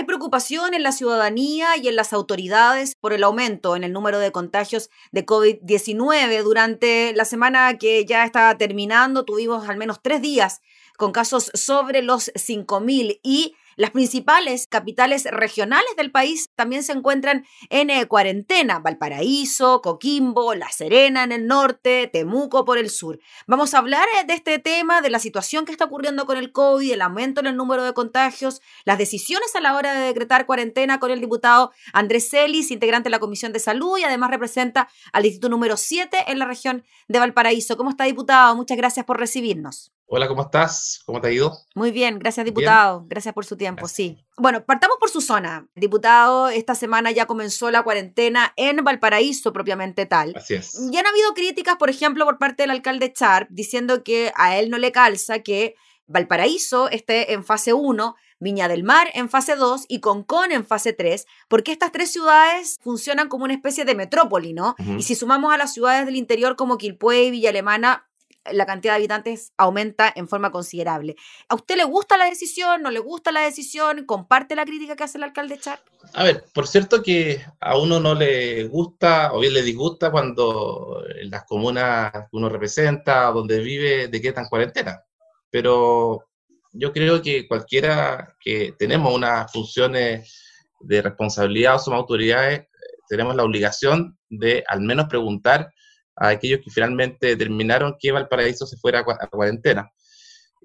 Hay preocupación en la ciudadanía y en las autoridades por el aumento en el número de contagios de COVID-19. Durante la semana que ya está terminando, tuvimos al menos tres días con casos sobre los 5.000 y las principales capitales regionales del país también se encuentran en eh, cuarentena. Valparaíso, Coquimbo, La Serena en el norte, Temuco por el sur. Vamos a hablar eh, de este tema, de la situación que está ocurriendo con el COVID, el aumento en el número de contagios, las decisiones a la hora de decretar cuarentena con el diputado Andrés Celis, integrante de la Comisión de Salud y además representa al distrito número 7 en la región de Valparaíso. ¿Cómo está, diputado? Muchas gracias por recibirnos. Hola, ¿cómo estás? ¿Cómo te ha ido? Muy bien, gracias diputado. Gracias por su tiempo, sí. Bueno, partamos por su zona. Diputado, esta semana ya comenzó la cuarentena en Valparaíso propiamente tal. Así es. Ya han habido críticas, por ejemplo, por parte del alcalde Char, diciendo que a él no le calza que Valparaíso esté en fase 1, Viña del Mar en fase 2 y Concón en fase 3, porque estas tres ciudades funcionan como una especie de metrópoli, ¿no? Y si sumamos a las ciudades del interior como Quilpué y Villa Alemana, la cantidad de habitantes aumenta en forma considerable. ¿A usted le gusta la decisión? ¿No le gusta la decisión? ¿Comparte la crítica que hace el alcalde Char? A ver, por cierto que a uno no le gusta o bien le disgusta cuando las comunas que uno representa, donde vive, decretan cuarentena. Pero yo creo que cualquiera que tenemos unas funciones de responsabilidad o somos autoridades, tenemos la obligación de al menos preguntar a aquellos que finalmente determinaron que Valparaíso se fuera a cuarentena.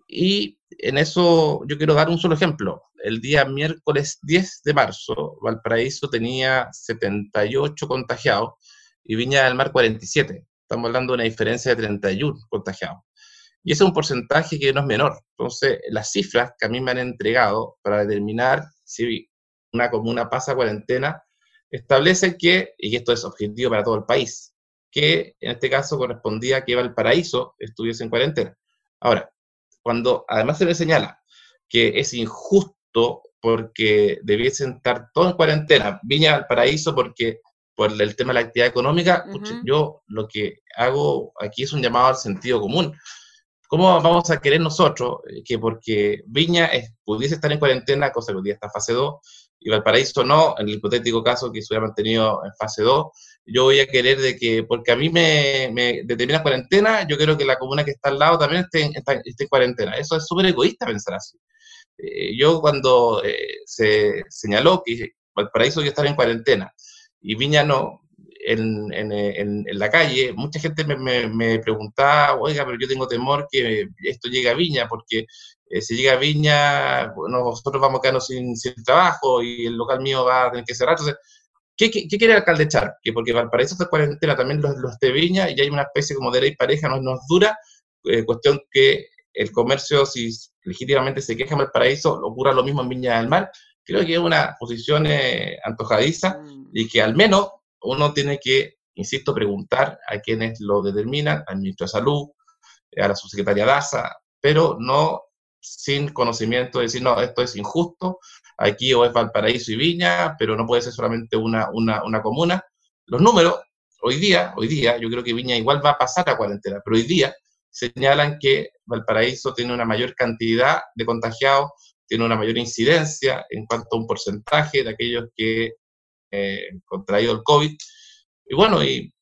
Y en eso yo quiero dar un solo ejemplo. El día miércoles 10 de marzo, Valparaíso tenía 78 contagiados y Viña del Mar 47. Estamos hablando de una diferencia de 31 contagiados. Y ese es un porcentaje que no es menor. Entonces, las cifras que a mí me han entregado para determinar si una comuna pasa a cuarentena establecen que, y esto es objetivo para todo el país, que en este caso correspondía que Valparaíso estuviese en cuarentena. Ahora, cuando además se le señala que es injusto porque debiesen estar todos en cuarentena, Viña Valparaíso porque por el tema de la actividad económica, yo lo que hago aquí es un llamado al sentido común. ¿Cómo vamos a querer nosotros eh, que porque Viña pudiese estar en cuarentena, cosa que hoy día está fase 2, y Valparaíso no, en el hipotético caso que se hubiera mantenido en fase 2, yo voy a querer de que, porque a mí me, me determina cuarentena, yo quiero que la comuna que está al lado también esté, esté en cuarentena. Eso es súper egoísta pensar así. Eh, yo cuando eh, se señaló que Valparaíso iba a estar en cuarentena y Viña no, en, en, la calle, mucha gente me, me, preguntaba, oiga, pero yo tengo temor que esto llegue a Viña, porque eh, si llega a Viña, bueno, nosotros vamos a quedarnos sin, sin, trabajo y el local mío va a tener que cerrar. Entonces, ¿qué, qué, quiere el alcalde echar? Que porque Valparaíso está cuarentena también los, los de Viña y hay una especie como de ley pareja, no nos dura, eh, cuestión que el comercio, si legítimamente se queja en Valparaíso, ocurra lo mismo en Viña del Mar. Creo que es una posición eh, antojadiza y que al menos uno tiene que, insisto, preguntar a quienes lo determinan, al ministro de Salud, a la subsecretaria Daza, pero no sin conocimiento de decir, no, esto es injusto, aquí o es Valparaíso y Viña, pero no puede ser solamente una, una, una comuna. Los números, hoy día, hoy día, yo creo que Viña igual va a pasar a cuarentena, pero hoy día señalan que Valparaíso tiene una mayor cantidad de contagiados, tiene una mayor incidencia en cuanto a un porcentaje de aquellos que eh, contraído el COVID. Y bueno, y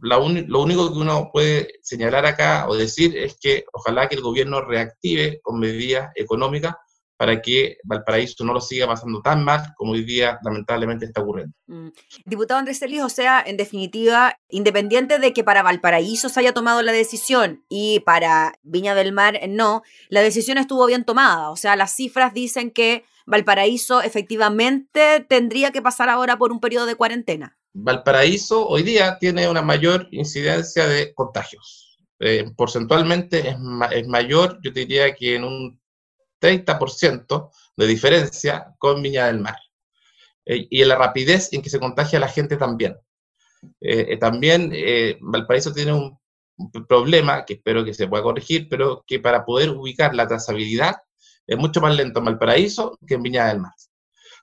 lo único que uno puede señalar acá o decir es que ojalá que el gobierno reactive con medidas económicas para que Valparaíso no lo siga pasando tan mal como hoy día lamentablemente está ocurriendo. Mm. Diputado Andrés Celis, o sea, en definitiva, independiente de que para Valparaíso se haya tomado la decisión y para Viña del Mar no, la decisión estuvo bien tomada. O sea, las cifras dicen que Valparaíso efectivamente tendría que pasar ahora por un periodo de cuarentena. Valparaíso hoy día tiene una mayor incidencia de contagios. Eh, porcentualmente es, mayor, yo diría que en un 30% de diferencia con Viña del Mar. Eh, y en la rapidez en que se contagia la gente también. Eh, también Valparaíso tiene un, problema que espero que se pueda corregir, pero que para poder ubicar la trazabilidad es mucho más lento en Valparaíso que en Viña del Mar.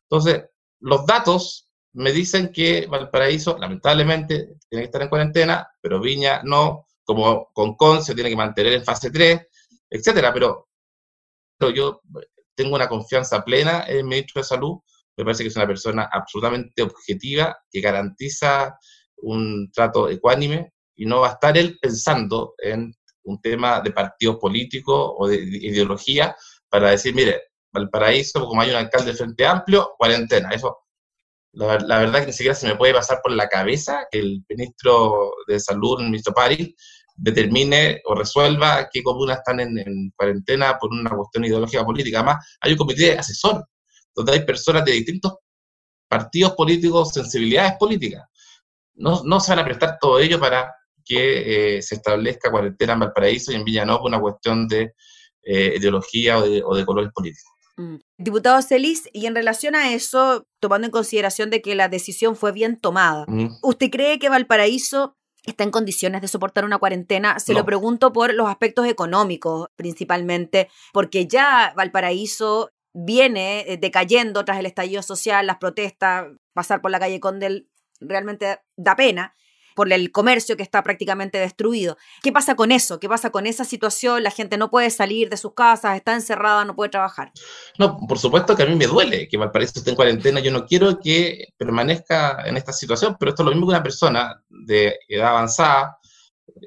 Entonces, los datos me dicen que Valparaíso, lamentablemente, tiene que estar en cuarentena, pero Viña no, como Concon se tiene que mantener en fase 3, etcétera. Pero yo tengo una confianza plena en el ministro de Salud me parece que es una persona absolutamente objetiva, que garantiza un trato ecuánime y no va a estar él pensando en un tema de partidos políticos o de ideología para decir, mire, Valparaíso, como hay un alcalde del Frente Amplio, cuarentena. Eso, la, verdad que ni siquiera se me puede pasar por la cabeza que el ministro de Salud, el ministro París, determine o resuelva qué comunas están en, cuarentena por una cuestión ideológica política. Además, hay un comité asesor, donde hay personas de distintos partidos políticos, sensibilidades políticas. No, no se van a prestar todo ello para que eh, se establezca cuarentena en Valparaíso y en Villanova una cuestión de eh, ideología o de, colores políticos. Mm. Diputado Celis, y en relación a eso, tomando en consideración de que la decisión fue bien tomada, ¿usted cree que Valparaíso está en condiciones de soportar una cuarentena? Se lo pregunto por los aspectos económicos, principalmente, porque ya Valparaíso viene eh, decayendo tras el estallido social, las protestas, pasar por la calle Condel realmente da pena por el comercio que está prácticamente destruido. ¿Qué pasa con eso? ¿Qué pasa con esa situación? La gente no puede salir de sus casas, está encerrada, no puede trabajar. No, por supuesto que a mí me duele que Valparaíso esté en cuarentena. Yo no quiero que permanezca en esta situación, pero esto es lo mismo que una persona de edad avanzada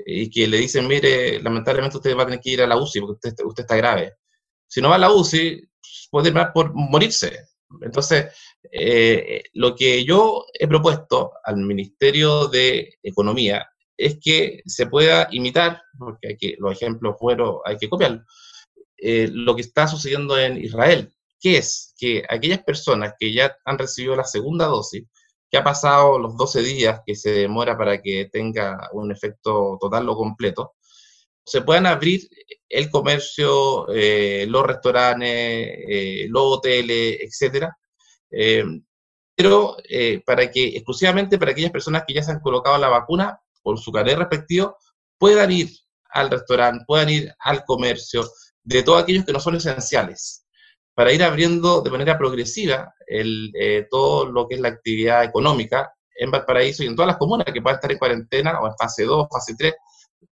y que le dicen, mire, lamentablemente usted va a tener que ir a la UCI porque usted, usted está grave. Si no va a la UCI, puede por morirse. Entonces, eh, lo que yo he propuesto al Ministerio de Economía es que se pueda imitar, porque hay los ejemplos fueron, hay que copiarlo, eh, lo que está sucediendo en Israel, que es que aquellas personas que ya han recibido la segunda dosis, que ha pasado los 12 días que se demora para que tenga un efecto total o completo, se puedan abrir el comercio, eh, los restaurantes, los hoteles, etcétera, eh, pero eh, para que, exclusivamente para aquellas personas que ya se han colocado la vacuna por su carnet respectivo, puedan ir al restaurante, puedan ir al comercio, de todos aquellos que no son esenciales, para ir abriendo de manera progresiva el, eh, todo lo que es la actividad económica en Valparaíso y en todas las comunas que puedan estar en cuarentena o en fase 2, fase 3,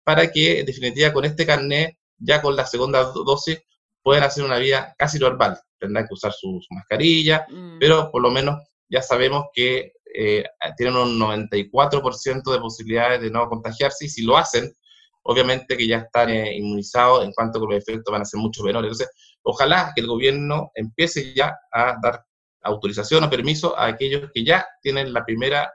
para que en definitiva con este carnet, ya con la segunda dosis, puedan hacer una vida casi normal tendrán que usar su, mascarilla, mm. pero por lo menos ya sabemos que eh, tienen un 94% de posibilidades de no contagiarse y si lo hacen, obviamente que ya están eh, inmunizados en cuanto que los efectos van a ser mucho menores. Entonces, ojalá que el gobierno empiece ya a dar autorización o permiso a aquellos que ya tienen la primera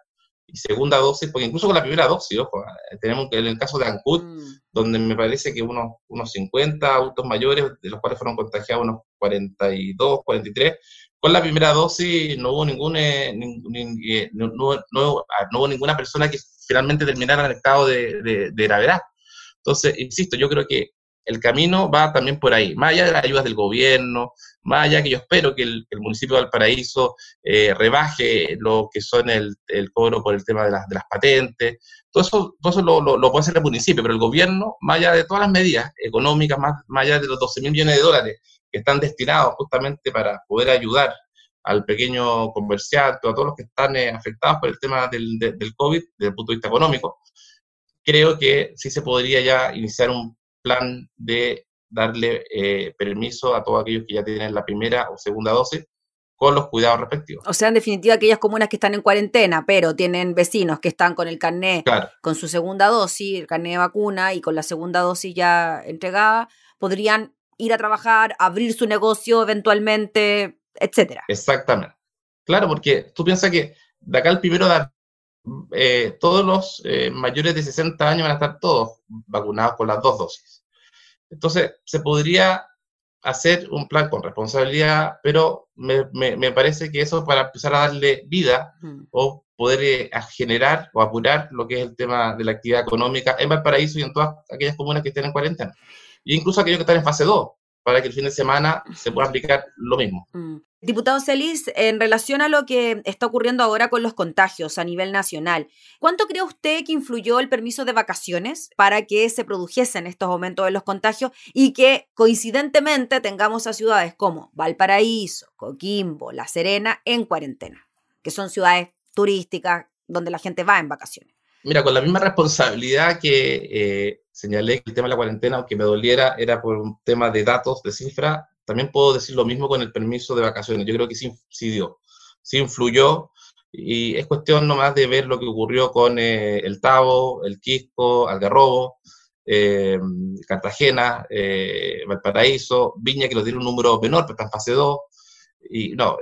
y segunda dosis, porque incluso con la primera dosis, ojo, eh, tenemos que en el caso de Ancud, mm. donde me parece que unos, unos 50 autos mayores, de los cuales fueron contagiados unos 42, 43, con la primera dosis no hubo, ningún, eh, eh, no, no, ah, no, hubo ninguna persona que finalmente terminara en el estado de, de, de gravedad. Entonces, insisto, yo creo que el camino va también por ahí, más allá de las ayudas del gobierno, más allá que yo espero que el, municipio de Valparaíso eh, rebaje lo que son el, cobro por el tema de las, de las patentes, todo eso, todo eso lo, lo, puede hacer el municipio, pero el gobierno, más allá de todas las medidas económicas, más, más allá de los 12 mil millones de dólares que están destinados justamente para poder ayudar al pequeño comerciante, a todos los que están eh, afectados por el tema del, del COVID desde el punto de vista económico, creo que sí se podría ya iniciar un plan de darle eh, permiso a todos aquellos que ya tienen la primera o segunda dosis con los cuidados respectivos. O sea, en definitiva, aquellas comunas que están en cuarentena, pero tienen vecinos que están con el carnet, con su segunda dosis, el carnet de vacuna y con la segunda dosis ya entregada, podrían ir a trabajar, abrir su negocio eventualmente, etcétera. Exactamente. Claro, porque tú piensas que de acá al primero de eh, todos los eh, mayores de 60 años van a estar todos vacunados con las dos dosis. Entonces, se podría hacer un plan con responsabilidad, pero me, me, parece que eso para empezar a darle vida o poder eh, generar o apurar lo que es el tema de la actividad económica en Valparaíso y en todas aquellas comunas que estén en cuarentena. E incluso aquellos que están en fase 2, para que el fin de semana se pueda aplicar lo mismo. Mm. Diputado Celis, en relación a lo que está ocurriendo ahora con los contagios a nivel nacional, ¿cuánto cree usted que influyó el permiso de vacaciones para que se produjesen estos aumentos de los contagios y que coincidentemente tengamos a ciudades como Valparaíso, Coquimbo, La Serena en cuarentena, que son ciudades turísticas donde la gente va en vacaciones? Mira, con la misma responsabilidad que eh, señalé que el tema de la cuarentena, aunque me doliera, era por un tema de datos, de cifra, también puedo decir lo mismo con el permiso de vacaciones. Yo creo que sí, sí dio. sí influyó y es cuestión nomás de ver lo que ocurrió con eh, el Tavo, el Quisco, Algarrobo, eh, Cartagena, eh, Valparaíso, Viña, que lo tiene un número menor, pero está en fase 2. Y no,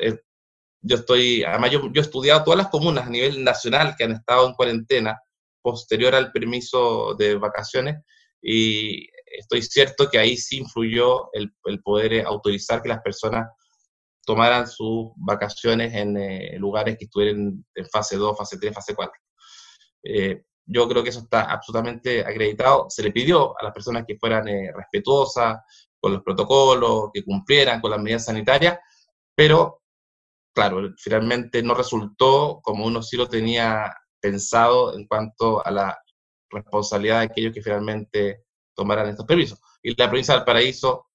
yo estoy, además yo, yo, he estudiado todas las comunas a nivel nacional que han estado en cuarentena posterior al permiso de vacaciones y estoy cierto que ahí sí influyó el, poder autorizar que las personas tomaran sus vacaciones en eh, lugares que estuvieran en fase 2, fase 3, fase 4. Eh, yo creo que eso está absolutamente acreditado. Se le pidió a las personas que fueran eh, respetuosas con los protocolos, que cumplieran con las medidas sanitarias, pero claro, finalmente no resultó como uno sí lo tenía pensado en cuanto a la responsabilidad de aquellos que finalmente tomaran estos permisos. Y la provincia del Paraíso,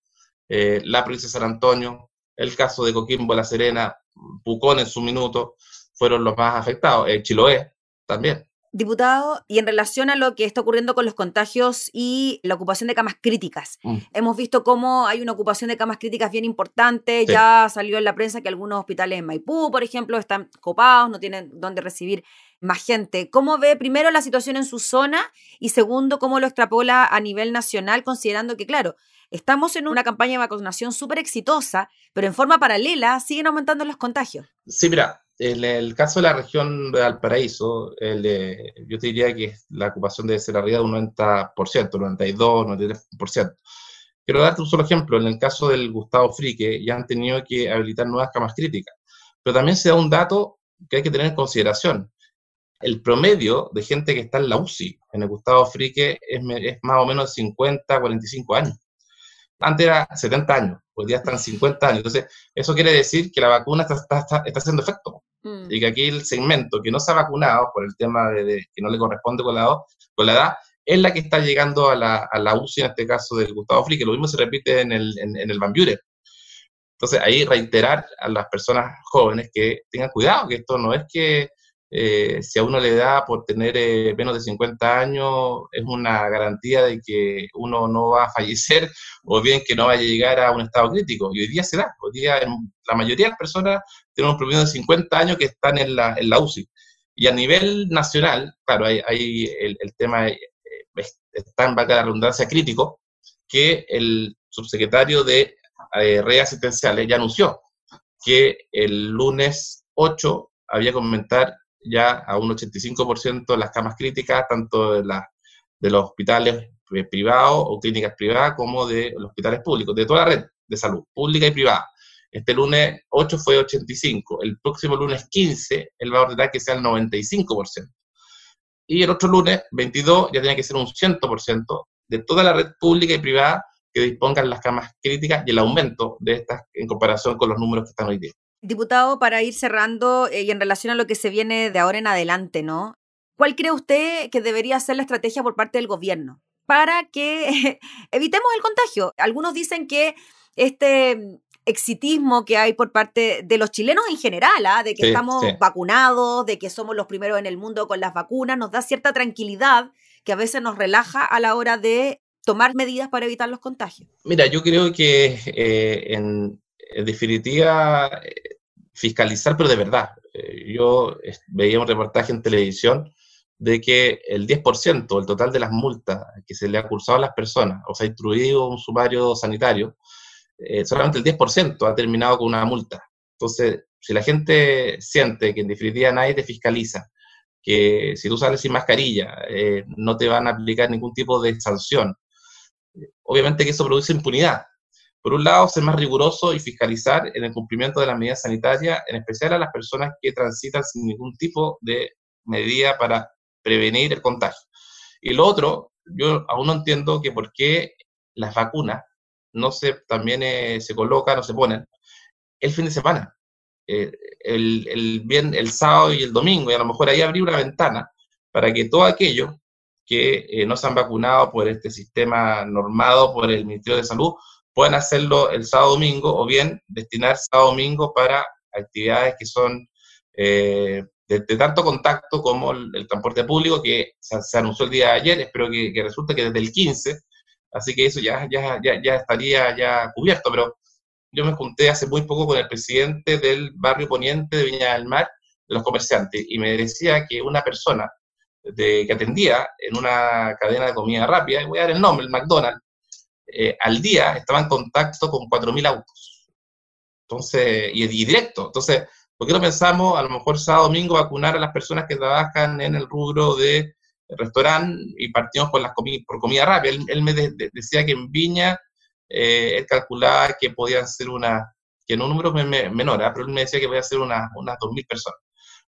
la provincia de San Antonio, el caso de Coquimbo, La Serena, Pucón en su minuto, fueron los más afectados. Eh, Chiloé también. Diputado, y en relación a lo que está ocurriendo con los contagios y la ocupación de camas críticas, mm. hemos visto cómo hay una ocupación de camas críticas bien importante. Ya salió en la prensa que algunos hospitales en Maipú, por ejemplo, están copados, no tienen dónde recibir más gente. ¿Cómo ve primero la situación en su zona y segundo, cómo lo extrapola a nivel nacional, considerando que, claro, Estamos en una campaña de vacunación súper exitosa, pero en forma paralela siguen aumentando los contagios. Sí, mira, en el caso de la región de Valparaíso, el yo te diría que la ocupación debe ser arriba de un 90%, 92, 93%. Quiero darte un solo ejemplo. En el caso del Gustavo Frique, ya han tenido que habilitar nuevas camas críticas. Pero también se da un dato que hay que tener en consideración. El promedio de gente que está en la UCI en el Gustavo Frique es, es más o menos de 50, 45 años. Antes era 70 años, hoy día están 50 años. Entonces, eso quiere decir que la vacuna está, está, está haciendo efecto. Mm. Y que aquí el segmento que no se ha vacunado por el tema de, que no le corresponde con la, con la edad, es la que está llegando a la, a la UCI, en este caso del Gustavo Fli, que lo mismo se repite en el, en, en el Van Entonces, ahí reiterar a las personas jóvenes que tengan cuidado, que esto no es que eh, si a uno le da por tener eh, menos de 50 años, es una garantía de que uno no va a fallecer o bien que no va a llegar a un estado crítico. Y hoy día se da. Hoy día la mayoría de las personas tienen un promedio de 50 años que están en la, en la UCI. Y a nivel nacional, claro, hay, hay el, el, tema, eh, está en vaca de redundancia crítico, que el subsecretario de eh, redes asistenciales ya anunció que el lunes 8 había que comentar ya a un 85% las camas críticas, tanto de, de los hospitales eh, privados o clínicas privadas como de los hospitales públicos, de toda la red de salud, pública y privada. Este lunes 8 fue 85, el próximo lunes 15 él va a ordenar que sea el 95%. Y el otro lunes 22 ya tiene que ser un 100% de toda la red pública y privada que dispongan las camas críticas y el aumento de estas en comparación con los números que están hoy día. Diputado, para ir cerrando eh, y en relación a lo que se viene de ahora en adelante, ¿no? ¿Cuál cree usted que debería ser la estrategia por parte del gobierno para que evitemos el contagio? Algunos dicen que este exitismo que hay por parte de los chilenos en general, ¿ah? de que estamos vacunados, de que somos los primeros en el mundo con las vacunas, nos da cierta tranquilidad que a veces nos relaja a la hora de tomar medidas para evitar los contagios. Mira, yo creo que eh, en, en definitiva, eh, fiscalizar, pero de verdad. Eh, yo veía un reportaje en televisión de que el 10%, el total de las multas que se le ha cursado a las personas, o sea, instruido un sumario sanitario, eh, solamente el 10% ha terminado con una multa. Entonces, si la gente siente que en definitiva nadie te fiscaliza, que si tú sales sin mascarilla no te van a aplicar ningún tipo de sanción, obviamente que eso produce impunidad. Por un lado, ser más riguroso y fiscalizar en el cumplimiento de las medidas sanitarias, en especial a las personas que transitan sin ningún tipo de medida para prevenir el contagio. Y lo otro, yo aún no entiendo que por qué las vacunas no se también eh, se colocan o se ponen el fin de semana, eh, el, el, bien, el sábado y el domingo, y a lo mejor ahí abrir una ventana para que todo aquello que eh, no se han vacunado por este sistema normado por el Ministerio de Salud pueden hacerlo el sábado domingo o bien destinar sábado domingo para actividades que son eh, de, tanto contacto como el, transporte público que se, anunció el día de ayer, espero que, que, resulte que desde el 15, así que eso ya, ya, ya, ya estaría ya cubierto, pero yo me junté hace muy poco con el presidente del barrio poniente de Viña del Mar, de los comerciantes, y me decía que una persona de, que atendía en una cadena de comida rápida, y voy a dar el nombre, el McDonald's, eh, al día estaba en contacto con 4.000 autos. Entonces, y, y, directo. Entonces, ¿por qué no pensamos a lo mejor sábado domingo vacunar a las personas que trabajan en el rubro de restaurante y partimos por, las por comida rápida? Él, me decía que en Viña eh, él calculaba que podían ser una, que en un número menor, ¿ah? pero él me decía que podía ser una, unas 2.000 personas.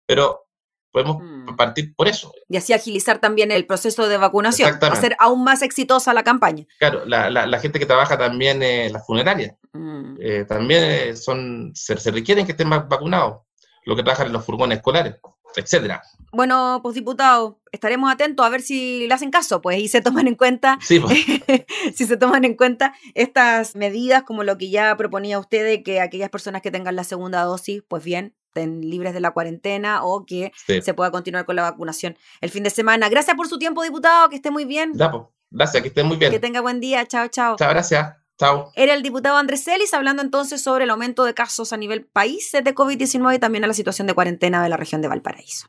Pero podemos mm. partir por eso. Y así agilizar también el proceso de vacunación, hacer aún más exitosa la campaña. Claro, la, la, gente que trabaja también en las funerarias, mm. eh, también son, se, se, requieren que estén vacunados, los que trabajan en los furgones escolares, etcétera. Bueno, pues diputado, estaremos atentos a ver si le hacen caso, pues, y se toman en cuenta, sí, pues. si se toman en cuenta estas medidas, como lo que ya proponía usted, de que aquellas personas que tengan la segunda dosis, pues bien, estén libres de la cuarentena o que se pueda continuar con la vacunación el fin de semana. Gracias por su tiempo, diputado, que esté muy bien. Gracias, que esté muy bien. Que tenga buen día, chao, chao. Chao, gracias. Chao. Era el diputado Andrés Celis hablando entonces sobre el aumento de casos a nivel país de COVID-19 y también a la situación de cuarentena de la región de Valparaíso.